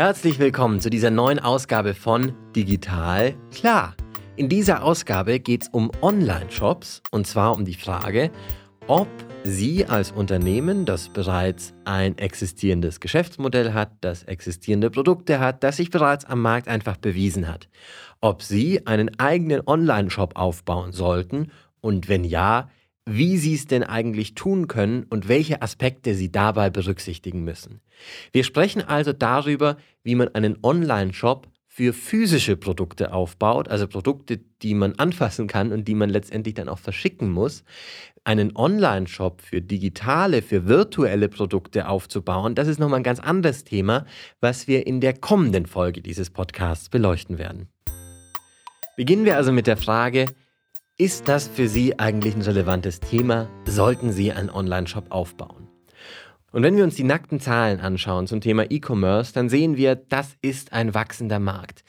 Herzlich willkommen zu dieser neuen Ausgabe von Digital Klar. In dieser Ausgabe geht es um Online-Shops und zwar um die Frage, ob Sie als Unternehmen, das bereits ein existierendes Geschäftsmodell hat, das existierende Produkte hat, das sich bereits am Markt einfach bewiesen hat, ob Sie einen eigenen Online-Shop aufbauen sollten und wenn ja, wie Sie es denn eigentlich tun können und welche Aspekte Sie dabei berücksichtigen müssen. Wir sprechen also darüber, wie man einen Online-Shop für physische Produkte aufbaut, also Produkte, die man anfassen kann und die man letztendlich dann auch verschicken muss. Einen Online-Shop für digitale, für virtuelle Produkte aufzubauen, das ist nochmal ein ganz anderes Thema, was wir in der kommenden Folge dieses Podcasts beleuchten werden. Beginnen wir also mit der Frage, ist das für Sie eigentlich ein relevantes Thema? Sollten Sie einen Online-Shop aufbauen? Und wenn wir uns die nackten Zahlen anschauen zum Thema E-Commerce, dann sehen wir, das ist ein wachsender Markt.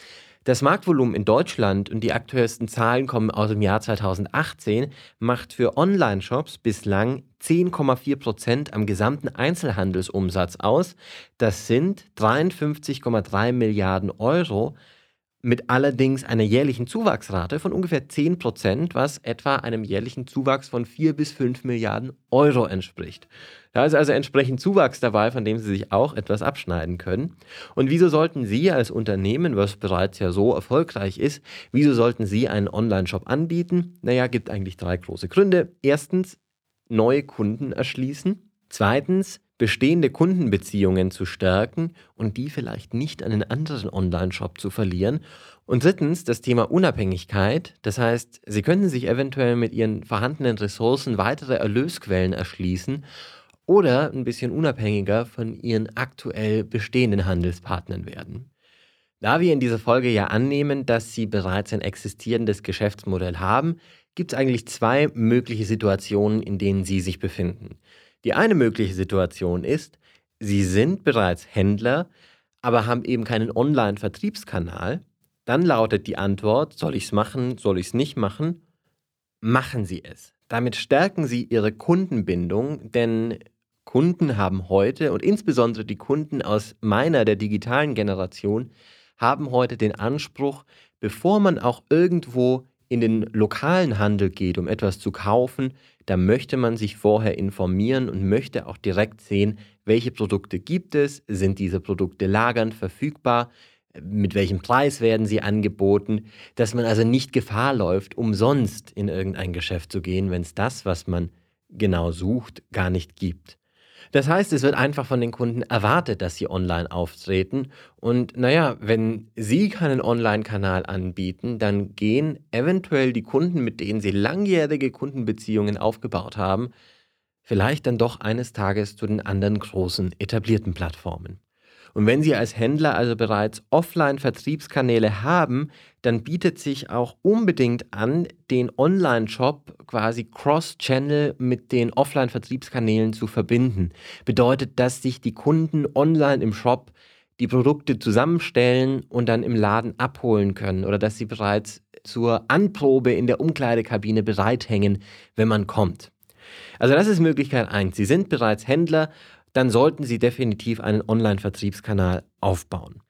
Das Marktvolumen in Deutschland und die aktuellsten Zahlen kommen aus dem Jahr 2018, macht für Online-Shops bislang 10,4 Prozent am gesamten Einzelhandelsumsatz aus. Das sind 53,3 Milliarden Euro mit allerdings einer jährlichen Zuwachsrate von ungefähr 10 Prozent, was etwa einem jährlichen Zuwachs von 4 bis 5 Milliarden Euro entspricht. Da ist also entsprechend Zuwachs dabei, von dem Sie sich auch etwas abschneiden können. Und wieso sollten Sie als Unternehmen, was bereits ja so erfolgreich ist, wieso sollten Sie einen Online-Shop anbieten? Naja, gibt eigentlich drei große Gründe. Erstens, neue Kunden erschließen. Zweitens, bestehende Kundenbeziehungen zu stärken und die vielleicht nicht an einen anderen Online-Shop zu verlieren. Und drittens das Thema Unabhängigkeit. Das heißt, Sie könnten sich eventuell mit Ihren vorhandenen Ressourcen weitere Erlösquellen erschließen oder ein bisschen unabhängiger von Ihren aktuell bestehenden Handelspartnern werden. Da wir in dieser Folge ja annehmen, dass Sie bereits ein existierendes Geschäftsmodell haben, gibt es eigentlich zwei mögliche Situationen, in denen Sie sich befinden. Die eine mögliche Situation ist, Sie sind bereits Händler, aber haben eben keinen Online-Vertriebskanal. Dann lautet die Antwort, soll ich es machen, soll ich es nicht machen? Machen Sie es. Damit stärken Sie Ihre Kundenbindung, denn Kunden haben heute und insbesondere die Kunden aus meiner, der digitalen Generation, haben heute den Anspruch, bevor man auch irgendwo in den lokalen Handel geht, um etwas zu kaufen, da möchte man sich vorher informieren und möchte auch direkt sehen, welche Produkte gibt es, sind diese Produkte lagernd verfügbar, mit welchem Preis werden sie angeboten, dass man also nicht Gefahr läuft, umsonst in irgendein Geschäft zu gehen, wenn es das, was man genau sucht, gar nicht gibt. Das heißt, es wird einfach von den Kunden erwartet, dass sie online auftreten. Und naja, wenn sie keinen Online-Kanal anbieten, dann gehen eventuell die Kunden, mit denen sie langjährige Kundenbeziehungen aufgebaut haben, vielleicht dann doch eines Tages zu den anderen großen etablierten Plattformen. Und wenn Sie als Händler also bereits Offline-Vertriebskanäle haben, dann bietet sich auch unbedingt an, den Online-Shop quasi cross-channel mit den Offline-Vertriebskanälen zu verbinden. Bedeutet, dass sich die Kunden online im Shop die Produkte zusammenstellen und dann im Laden abholen können oder dass sie bereits zur Anprobe in der Umkleidekabine bereithängen, wenn man kommt. Also das ist Möglichkeit 1. Sie sind bereits Händler dann sollten Sie definitiv einen Online-Vertriebskanal aufbauen.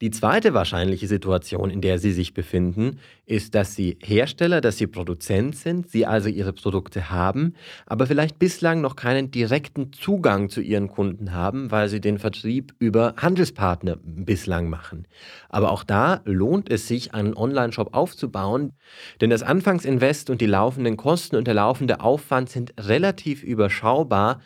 Die zweite wahrscheinliche Situation, in der Sie sich befinden, ist, dass Sie Hersteller, dass Sie Produzent sind, Sie also Ihre Produkte haben, aber vielleicht bislang noch keinen direkten Zugang zu Ihren Kunden haben, weil Sie den Vertrieb über Handelspartner bislang machen. Aber auch da lohnt es sich, einen Online-Shop aufzubauen, denn das Anfangsinvest und die laufenden Kosten und der laufende Aufwand sind relativ überschaubar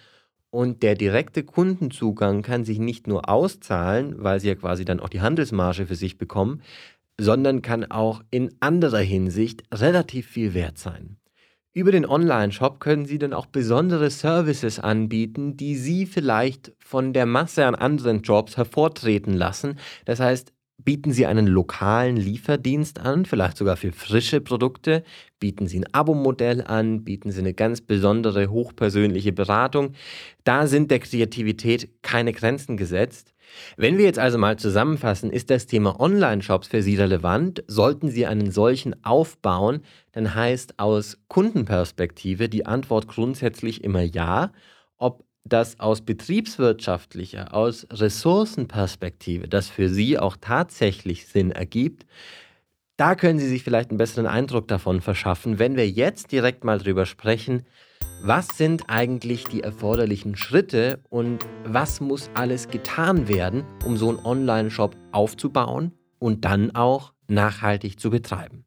und der direkte Kundenzugang kann sich nicht nur auszahlen, weil sie ja quasi dann auch die Handelsmarge für sich bekommen, sondern kann auch in anderer Hinsicht relativ viel wert sein. Über den Online-Shop können Sie dann auch besondere Services anbieten, die Sie vielleicht von der Masse an anderen Jobs hervortreten lassen. Das heißt, Bieten Sie einen lokalen Lieferdienst an, vielleicht sogar für frische Produkte? Bieten Sie ein Abo-Modell an? Bieten Sie eine ganz besondere, hochpersönliche Beratung? Da sind der Kreativität keine Grenzen gesetzt. Wenn wir jetzt also mal zusammenfassen, ist das Thema Online-Shops für Sie relevant? Sollten Sie einen solchen aufbauen, dann heißt aus Kundenperspektive die Antwort grundsätzlich immer ja. Ob dass aus betriebswirtschaftlicher, aus Ressourcenperspektive das für Sie auch tatsächlich Sinn ergibt, da können Sie sich vielleicht einen besseren Eindruck davon verschaffen, wenn wir jetzt direkt mal drüber sprechen, was sind eigentlich die erforderlichen Schritte und was muss alles getan werden, um so einen Online-Shop aufzubauen und dann auch nachhaltig zu betreiben.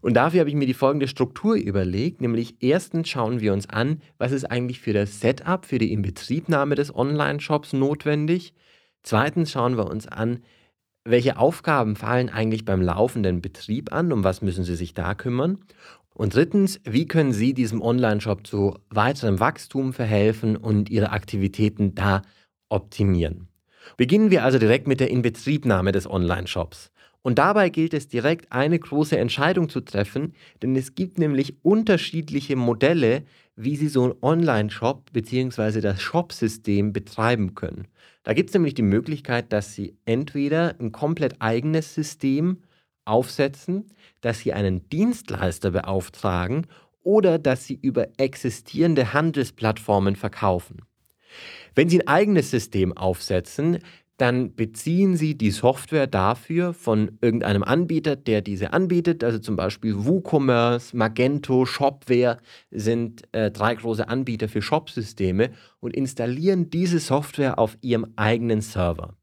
Und dafür habe ich mir die folgende Struktur überlegt, nämlich erstens schauen wir uns an, was ist eigentlich für das Setup, für die Inbetriebnahme des Online-Shops notwendig. Zweitens schauen wir uns an, welche Aufgaben fallen eigentlich beim laufenden Betrieb an, um was müssen Sie sich da kümmern. Und drittens, wie können Sie diesem Online-Shop zu weiterem Wachstum verhelfen und Ihre Aktivitäten da optimieren. Beginnen wir also direkt mit der Inbetriebnahme des Online-Shops. Und dabei gilt es direkt eine große Entscheidung zu treffen, denn es gibt nämlich unterschiedliche Modelle, wie Sie so einen Online-Shop bzw. das Shop-System betreiben können. Da gibt es nämlich die Möglichkeit, dass Sie entweder ein komplett eigenes System aufsetzen, dass Sie einen Dienstleister beauftragen oder dass Sie über existierende Handelsplattformen verkaufen. Wenn Sie ein eigenes System aufsetzen, dann beziehen Sie die Software dafür von irgendeinem Anbieter, der diese anbietet. Also zum Beispiel WooCommerce, Magento, Shopware sind äh, drei große Anbieter für Shopsysteme und installieren diese Software auf Ihrem eigenen Server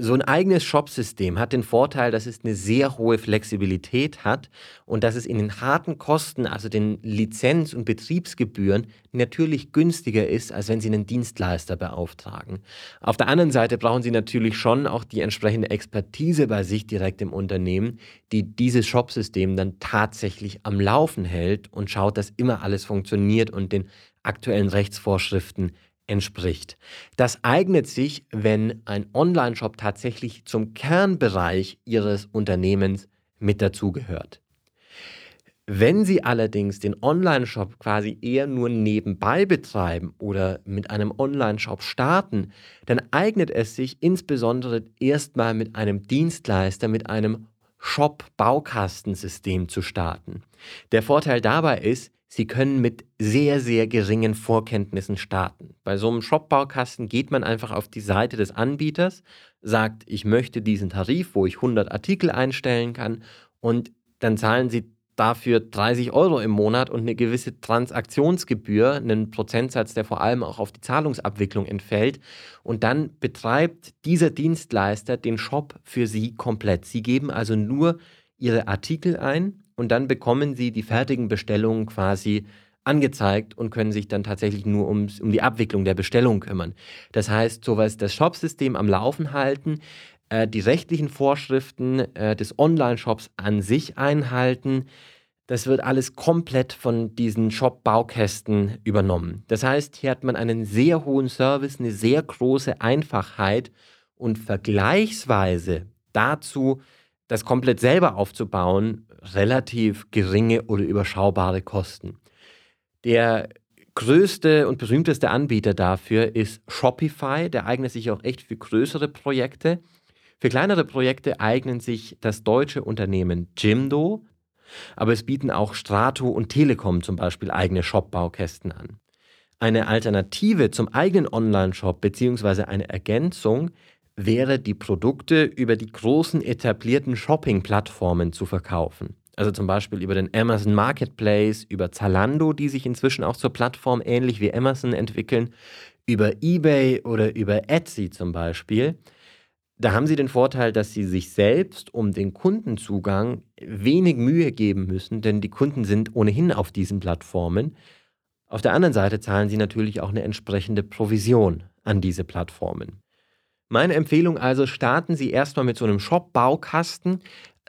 so ein eigenes Shopsystem hat den Vorteil, dass es eine sehr hohe Flexibilität hat und dass es in den harten Kosten, also den Lizenz- und Betriebsgebühren, natürlich günstiger ist, als wenn Sie einen Dienstleister beauftragen. Auf der anderen Seite brauchen Sie natürlich schon auch die entsprechende Expertise bei sich direkt im Unternehmen, die dieses Shopsystem dann tatsächlich am Laufen hält und schaut, dass immer alles funktioniert und den aktuellen Rechtsvorschriften entspricht. Das eignet sich, wenn ein Online-Shop tatsächlich zum Kernbereich Ihres Unternehmens mit dazugehört. Wenn Sie allerdings den Online-Shop quasi eher nur nebenbei betreiben oder mit einem Online-Shop starten, dann eignet es sich insbesondere erstmal mit einem Dienstleister, mit einem Shop-Baukastensystem zu starten. Der Vorteil dabei ist, Sie können mit sehr, sehr geringen Vorkenntnissen starten. Bei so einem Shop-Baukasten geht man einfach auf die Seite des Anbieters, sagt, ich möchte diesen Tarif, wo ich 100 Artikel einstellen kann und dann zahlen Sie dafür 30 Euro im Monat und eine gewisse Transaktionsgebühr, einen Prozentsatz, der vor allem auch auf die Zahlungsabwicklung entfällt. Und dann betreibt dieser Dienstleister den Shop für Sie komplett. Sie geben also nur Ihre Artikel ein und dann bekommen Sie die fertigen Bestellungen quasi angezeigt und können sich dann tatsächlich nur ums, um die Abwicklung der Bestellung kümmern. Das heißt, sowas das Shopsystem am Laufen halten, äh, die rechtlichen Vorschriften äh, des Online-Shops an sich einhalten, das wird alles komplett von diesen Shop-Baukästen übernommen. Das heißt, hier hat man einen sehr hohen Service, eine sehr große Einfachheit und vergleichsweise dazu, das komplett selber aufzubauen, relativ geringe oder überschaubare Kosten. Der größte und berühmteste Anbieter dafür ist Shopify. Der eignet sich auch echt für größere Projekte. Für kleinere Projekte eignen sich das deutsche Unternehmen Jimdo, aber es bieten auch Strato und Telekom zum Beispiel eigene Shop-Baukästen an. Eine Alternative zum eigenen Online-Shop bzw. eine Ergänzung wäre, die Produkte über die großen etablierten Shopping-Plattformen zu verkaufen. Also zum Beispiel über den Amazon Marketplace, über Zalando, die sich inzwischen auch zur Plattform ähnlich wie Amazon entwickeln, über eBay oder über Etsy zum Beispiel. Da haben Sie den Vorteil, dass Sie sich selbst um den Kundenzugang wenig Mühe geben müssen, denn die Kunden sind ohnehin auf diesen Plattformen. Auf der anderen Seite zahlen Sie natürlich auch eine entsprechende Provision an diese Plattformen. Meine Empfehlung also, starten Sie erstmal mit so einem Shop-Baukasten,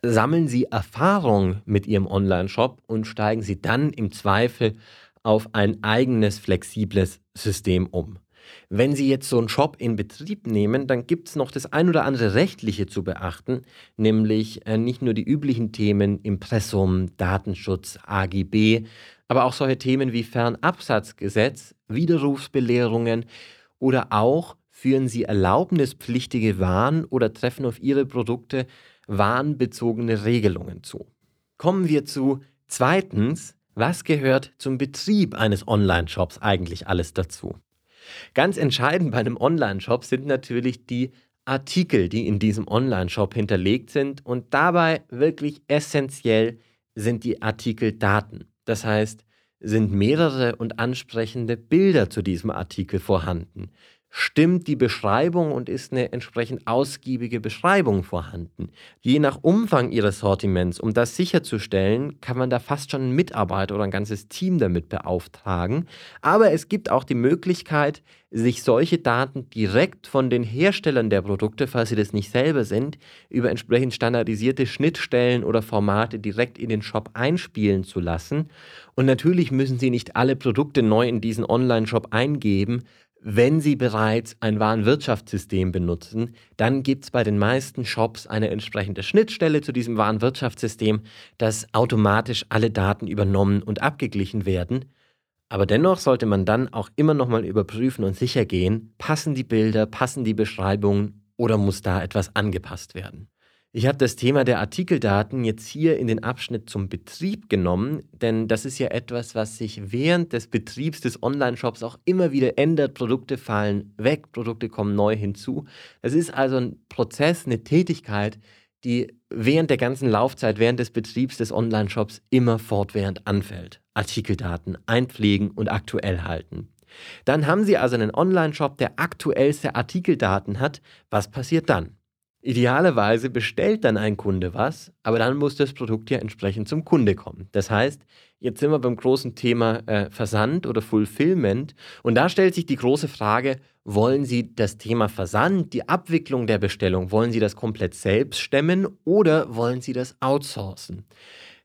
sammeln Sie Erfahrung mit Ihrem Online-Shop und steigen Sie dann im Zweifel auf ein eigenes flexibles System um. Wenn Sie jetzt so einen Shop in Betrieb nehmen, dann gibt es noch das ein oder andere rechtliche zu beachten, nämlich äh, nicht nur die üblichen Themen Impressum, Datenschutz, AGB, aber auch solche Themen wie Fernabsatzgesetz, Widerrufsbelehrungen oder auch führen Sie erlaubnispflichtige Waren oder treffen auf Ihre Produkte warenbezogene Regelungen zu. Kommen wir zu zweitens, was gehört zum Betrieb eines Online-Shops eigentlich alles dazu? Ganz entscheidend bei einem Online-Shop sind natürlich die Artikel, die in diesem Online-Shop hinterlegt sind und dabei wirklich essentiell sind die Artikeldaten. Das heißt, sind mehrere und ansprechende Bilder zu diesem Artikel vorhanden? Stimmt die Beschreibung und ist eine entsprechend ausgiebige Beschreibung vorhanden? Je nach Umfang Ihres Sortiments, um das sicherzustellen, kann man da fast schon einen Mitarbeiter oder ein ganzes Team damit beauftragen. Aber es gibt auch die Möglichkeit, sich solche Daten direkt von den Herstellern der Produkte, falls sie das nicht selber sind, über entsprechend standardisierte Schnittstellen oder Formate direkt in den Shop einspielen zu lassen. Und natürlich müssen Sie nicht alle Produkte neu in diesen Online-Shop eingeben, wenn Sie bereits ein Warenwirtschaftssystem benutzen, dann gibt es bei den meisten Shops eine entsprechende Schnittstelle zu diesem Warenwirtschaftssystem, dass automatisch alle Daten übernommen und abgeglichen werden. Aber dennoch sollte man dann auch immer nochmal überprüfen und sicher gehen, passen die Bilder, passen die Beschreibungen oder muss da etwas angepasst werden. Ich habe das Thema der Artikeldaten jetzt hier in den Abschnitt zum Betrieb genommen, denn das ist ja etwas, was sich während des Betriebs des Online-Shops auch immer wieder ändert. Produkte fallen weg, Produkte kommen neu hinzu. Es ist also ein Prozess, eine Tätigkeit, die während der ganzen Laufzeit, während des Betriebs des Online-Shops immer fortwährend anfällt. Artikeldaten einpflegen und aktuell halten. Dann haben Sie also einen Online-Shop, der aktuellste Artikeldaten hat. Was passiert dann? Idealerweise bestellt dann ein Kunde was, aber dann muss das Produkt ja entsprechend zum Kunde kommen. Das heißt, jetzt sind wir beim großen Thema äh, Versand oder Fulfillment und da stellt sich die große Frage, wollen Sie das Thema Versand, die Abwicklung der Bestellung, wollen Sie das komplett selbst stemmen oder wollen Sie das outsourcen?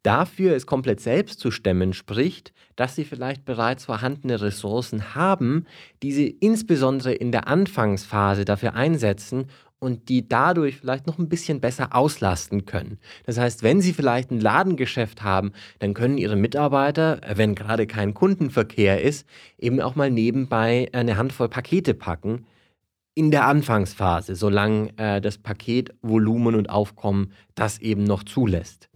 Dafür es komplett selbst zu stemmen spricht, dass Sie vielleicht bereits vorhandene Ressourcen haben, die Sie insbesondere in der Anfangsphase dafür einsetzen, und die dadurch vielleicht noch ein bisschen besser auslasten können. Das heißt, wenn Sie vielleicht ein Ladengeschäft haben, dann können Ihre Mitarbeiter, wenn gerade kein Kundenverkehr ist, eben auch mal nebenbei eine Handvoll Pakete packen. In der Anfangsphase, solange äh, das Paketvolumen und Aufkommen das eben noch zulässt.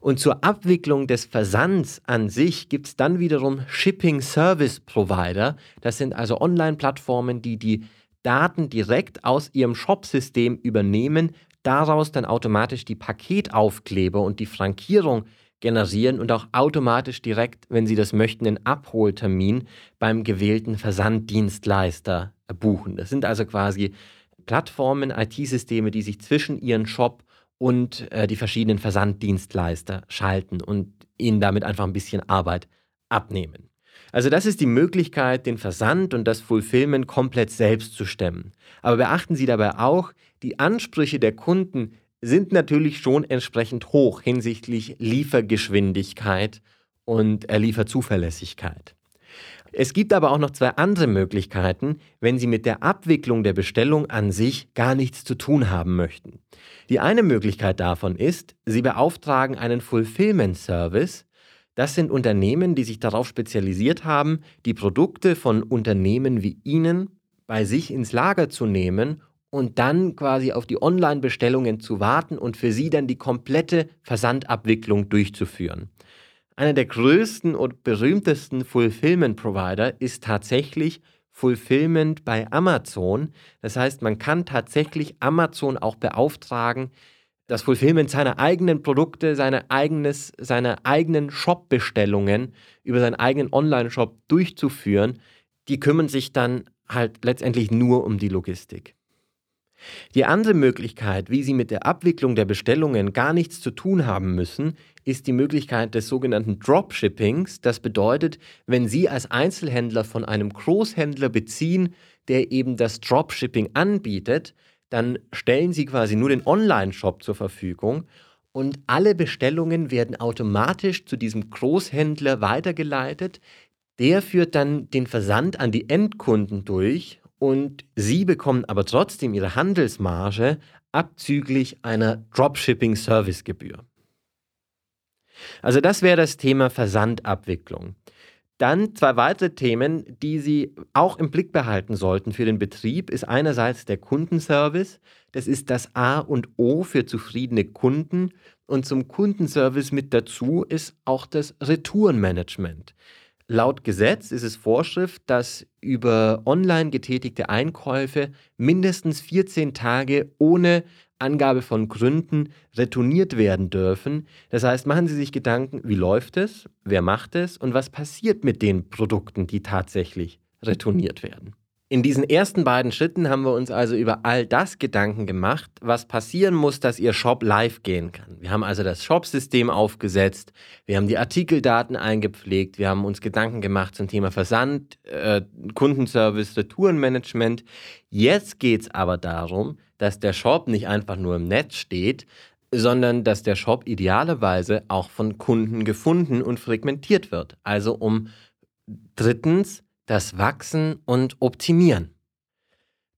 Und zur Abwicklung des Versands an sich gibt es dann wiederum Shipping Service Provider. Das sind also Online-Plattformen, die die Daten direkt aus Ihrem Shop-System übernehmen, daraus dann automatisch die Paketaufkleber und die Frankierung generieren und auch automatisch direkt, wenn Sie das möchten, den Abholtermin beim gewählten Versanddienstleister buchen. Das sind also quasi Plattformen, IT-Systeme, die sich zwischen Ihren Shop und äh, die verschiedenen Versanddienstleister schalten und Ihnen damit einfach ein bisschen Arbeit abnehmen. Also das ist die Möglichkeit, den Versand und das Fulfillment komplett selbst zu stemmen. Aber beachten Sie dabei auch, die Ansprüche der Kunden sind natürlich schon entsprechend hoch hinsichtlich Liefergeschwindigkeit und äh, Lieferzuverlässigkeit. Es gibt aber auch noch zwei andere Möglichkeiten, wenn Sie mit der Abwicklung der Bestellung an sich gar nichts zu tun haben möchten. Die eine Möglichkeit davon ist, Sie beauftragen einen Fulfillment Service, das sind Unternehmen, die sich darauf spezialisiert haben, die Produkte von Unternehmen wie Ihnen bei sich ins Lager zu nehmen und dann quasi auf die Online-Bestellungen zu warten und für Sie dann die komplette Versandabwicklung durchzuführen. Einer der größten und berühmtesten Fulfillment-Provider ist tatsächlich Fulfillment bei Amazon. Das heißt, man kann tatsächlich Amazon auch beauftragen, das Fulfillment seiner eigenen Produkte, seine, eigenes, seine eigenen Shop-Bestellungen über seinen eigenen Online-Shop durchzuführen, die kümmern sich dann halt letztendlich nur um die Logistik. Die andere Möglichkeit, wie Sie mit der Abwicklung der Bestellungen gar nichts zu tun haben müssen, ist die Möglichkeit des sogenannten Dropshippings. Das bedeutet, wenn Sie als Einzelhändler von einem Großhändler beziehen, der eben das Dropshipping anbietet, dann stellen Sie quasi nur den Online-Shop zur Verfügung und alle Bestellungen werden automatisch zu diesem Großhändler weitergeleitet. Der führt dann den Versand an die Endkunden durch und Sie bekommen aber trotzdem Ihre Handelsmarge abzüglich einer Dropshipping-Servicegebühr. Also das wäre das Thema Versandabwicklung. Dann zwei weitere Themen, die Sie auch im Blick behalten sollten für den Betrieb, ist einerseits der Kundenservice. Das ist das A und O für zufriedene Kunden. Und zum Kundenservice mit dazu ist auch das Retourenmanagement. Laut Gesetz ist es Vorschrift, dass über online getätigte Einkäufe mindestens 14 Tage ohne Angabe von Gründen retourniert werden dürfen. Das heißt, machen Sie sich Gedanken, wie läuft es, wer macht es und was passiert mit den Produkten, die tatsächlich retourniert werden. In diesen ersten beiden Schritten haben wir uns also über all das Gedanken gemacht, was passieren muss, dass Ihr Shop live gehen kann. Wir haben also das Shop-System aufgesetzt, wir haben die Artikeldaten eingepflegt, wir haben uns Gedanken gemacht zum Thema Versand, äh, Kundenservice, Retourenmanagement. Jetzt geht es aber darum, dass der Shop nicht einfach nur im Netz steht, sondern dass der Shop idealerweise auch von Kunden gefunden und fragmentiert wird. Also um drittens das Wachsen und Optimieren.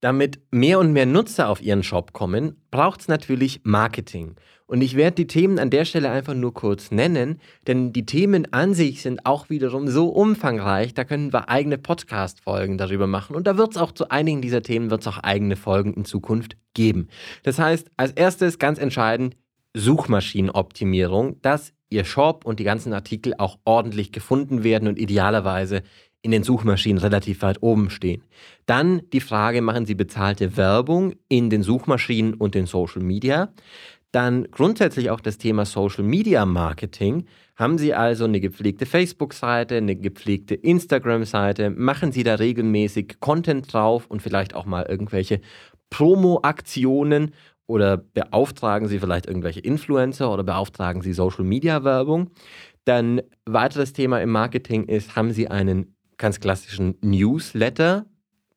Damit mehr und mehr Nutzer auf Ihren Shop kommen, braucht es natürlich Marketing. Und ich werde die Themen an der Stelle einfach nur kurz nennen, denn die Themen an sich sind auch wiederum so umfangreich, da können wir eigene Podcast-Folgen darüber machen. Und da wird es auch zu einigen dieser Themen wird auch eigene Folgen in Zukunft geben. Das heißt, als erstes ganz entscheidend Suchmaschinenoptimierung, dass Ihr Shop und die ganzen Artikel auch ordentlich gefunden werden und idealerweise in den Suchmaschinen relativ weit oben stehen. Dann die Frage, machen Sie bezahlte Werbung in den Suchmaschinen und den Social Media? Dann grundsätzlich auch das Thema Social Media Marketing. Haben Sie also eine gepflegte Facebook-Seite, eine gepflegte Instagram-Seite? Machen Sie da regelmäßig Content drauf und vielleicht auch mal irgendwelche Promo-Aktionen? Oder beauftragen Sie vielleicht irgendwelche Influencer oder beauftragen Sie Social Media Werbung? Dann weiteres Thema im Marketing ist, haben Sie einen ganz klassischen Newsletter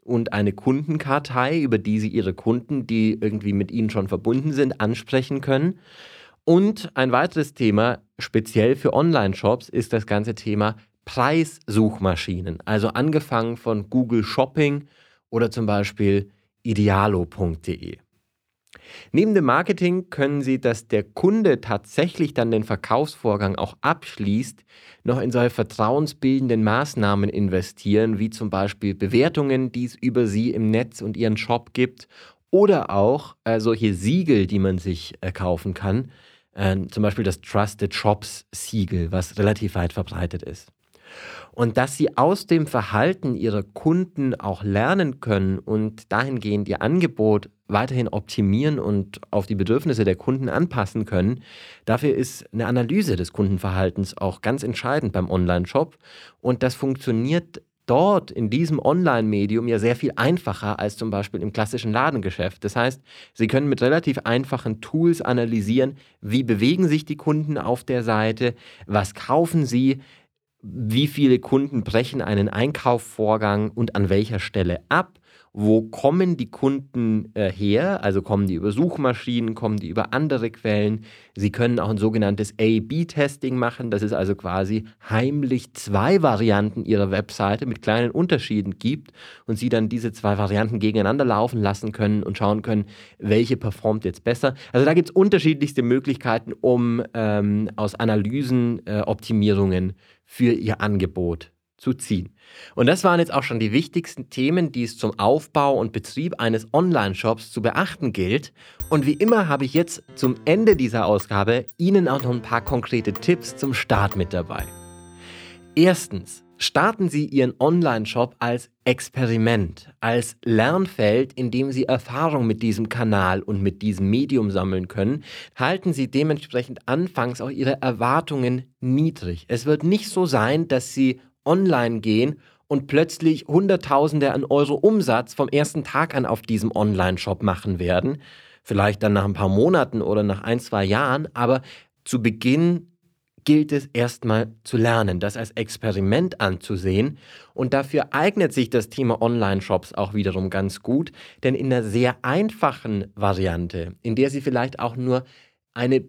und eine Kundenkartei, über die Sie Ihre Kunden, die irgendwie mit Ihnen schon verbunden sind, ansprechen können. Und ein weiteres Thema, speziell für Online-Shops, ist das ganze Thema Preissuchmaschinen. Also angefangen von Google Shopping oder zum Beispiel idealo.de. Neben dem Marketing können Sie, dass der Kunde tatsächlich dann den Verkaufsvorgang auch abschließt, noch in solche vertrauensbildenden Maßnahmen investieren, wie zum Beispiel Bewertungen, die es über Sie im Netz und Ihren Shop gibt, oder auch äh, solche Siegel, die man sich äh, kaufen kann, äh, zum Beispiel das Trusted Shops Siegel, was relativ weit verbreitet ist. Und dass sie aus dem Verhalten ihrer Kunden auch lernen können und dahingehend ihr Angebot weiterhin optimieren und auf die Bedürfnisse der Kunden anpassen können. Dafür ist eine Analyse des Kundenverhaltens auch ganz entscheidend beim Online-Shop. Und das funktioniert dort in diesem Online-Medium ja sehr viel einfacher als zum Beispiel im klassischen Ladengeschäft. Das heißt, Sie können mit relativ einfachen Tools analysieren, wie bewegen sich die Kunden auf der Seite, was kaufen sie, wie viele Kunden brechen einen Einkaufsvorgang und an welcher Stelle ab wo kommen die Kunden äh, her? Also kommen die über Suchmaschinen, kommen die über andere Quellen. Sie können auch ein sogenanntes A-B-Testing machen. Das ist also quasi heimlich zwei Varianten ihrer Webseite mit kleinen Unterschieden gibt und Sie dann diese zwei Varianten gegeneinander laufen lassen können und schauen können, welche performt jetzt besser. Also da gibt es unterschiedlichste Möglichkeiten, um ähm, aus Analysen äh, Optimierungen für Ihr Angebot zu ziehen. Und das waren jetzt auch schon die wichtigsten Themen, die es zum Aufbau und Betrieb eines Online-Shops zu beachten gilt. Und wie immer habe ich jetzt zum Ende dieser Ausgabe Ihnen auch noch ein paar konkrete Tipps zum Start mit dabei. Erstens, starten Sie Ihren Online-Shop als Experiment, als Lernfeld, in dem Sie Erfahrung mit diesem Kanal und mit diesem Medium sammeln können. Halten Sie dementsprechend anfangs auch Ihre Erwartungen niedrig. Es wird nicht so sein, dass Sie online gehen und plötzlich Hunderttausende an Euro Umsatz vom ersten Tag an auf diesem Online-Shop machen werden. Vielleicht dann nach ein paar Monaten oder nach ein, zwei Jahren, aber zu Beginn gilt es erstmal zu lernen, das als Experiment anzusehen. Und dafür eignet sich das Thema Online-Shops auch wiederum ganz gut, denn in einer sehr einfachen Variante, in der Sie vielleicht auch nur eine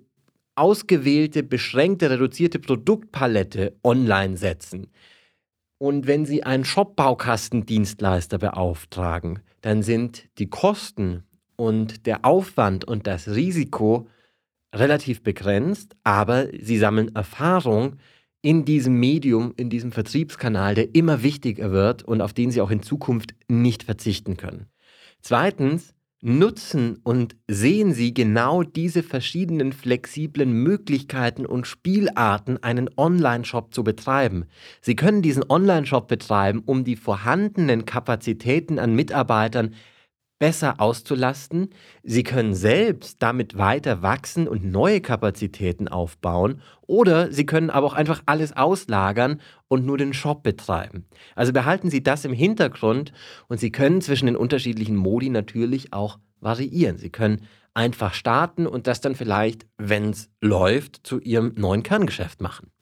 ausgewählte, beschränkte, reduzierte Produktpalette online setzen, und wenn Sie einen Shop-Baukastendienstleister beauftragen, dann sind die Kosten und der Aufwand und das Risiko relativ begrenzt, aber Sie sammeln Erfahrung in diesem Medium, in diesem Vertriebskanal, der immer wichtiger wird und auf den Sie auch in Zukunft nicht verzichten können. Zweitens, nutzen und sehen Sie genau diese verschiedenen flexiblen Möglichkeiten und Spielarten, einen Online-Shop zu betreiben. Sie können diesen Online-Shop betreiben, um die vorhandenen Kapazitäten an Mitarbeitern besser auszulasten. Sie können selbst damit weiter wachsen und neue Kapazitäten aufbauen. Oder Sie können aber auch einfach alles auslagern und nur den Shop betreiben. Also behalten Sie das im Hintergrund und Sie können zwischen den unterschiedlichen Modi natürlich auch variieren. Sie können einfach starten und das dann vielleicht, wenn es läuft, zu Ihrem neuen Kerngeschäft machen.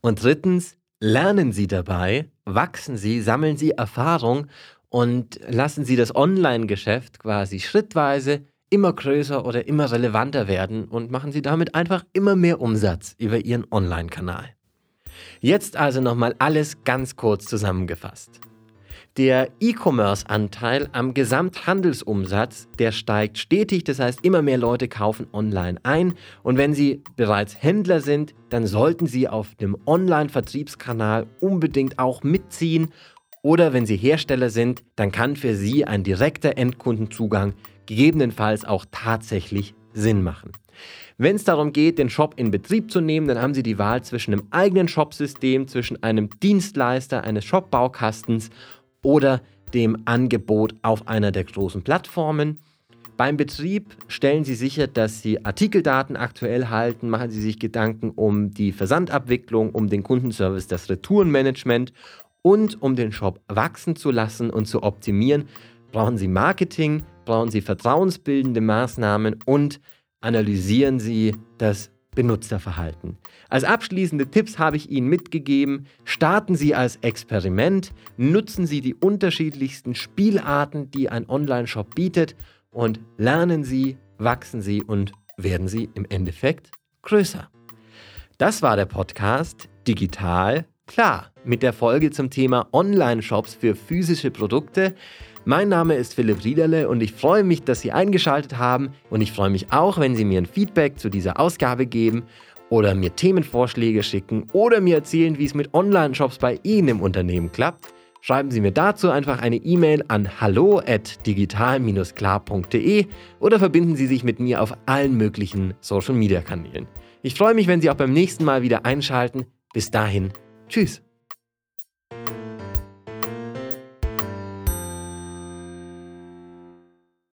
Und drittens, lernen Sie dabei, wachsen Sie, sammeln Sie Erfahrung und lassen Sie das Online-Geschäft quasi schrittweise immer größer oder immer relevanter werden und machen Sie damit einfach immer mehr Umsatz über Ihren Online-Kanal. Jetzt also nochmal alles ganz kurz zusammengefasst. Der E-Commerce-Anteil am Gesamthandelsumsatz, der steigt stetig, das heißt immer mehr Leute kaufen online ein und wenn Sie bereits Händler sind, dann sollten Sie auf dem Online-Vertriebskanal unbedingt auch mitziehen oder wenn Sie Hersteller sind, dann kann für Sie ein direkter Endkundenzugang gegebenenfalls auch tatsächlich Sinn machen. Wenn es darum geht, den Shop in Betrieb zu nehmen, dann haben Sie die Wahl zwischen einem eigenen Shopsystem, zwischen einem Dienstleister eines Shopbaukastens oder dem Angebot auf einer der großen Plattformen. Beim Betrieb stellen Sie sicher, dass Sie Artikeldaten aktuell halten, machen Sie sich Gedanken um die Versandabwicklung, um den Kundenservice, das Retourenmanagement und um den Shop wachsen zu lassen und zu optimieren, brauchen Sie Marketing, brauchen Sie vertrauensbildende Maßnahmen und analysieren Sie das Benutzerverhalten. Als abschließende Tipps habe ich Ihnen mitgegeben, starten Sie als Experiment, nutzen Sie die unterschiedlichsten Spielarten, die ein Online-Shop bietet und lernen Sie, wachsen Sie und werden Sie im Endeffekt größer. Das war der Podcast Digital Klar, mit der Folge zum Thema Online-Shops für physische Produkte. Mein Name ist Philipp Riederle und ich freue mich, dass Sie eingeschaltet haben und ich freue mich auch, wenn Sie mir ein Feedback zu dieser Ausgabe geben oder mir Themenvorschläge schicken oder mir erzählen, wie es mit Online-Shops bei Ihnen im Unternehmen klappt. Schreiben Sie mir dazu einfach eine E-Mail an hallo@digital-klar.de oder verbinden Sie sich mit mir auf allen möglichen Social-Media-Kanälen. Ich freue mich, wenn Sie auch beim nächsten Mal wieder einschalten. Bis dahin, Tschüss.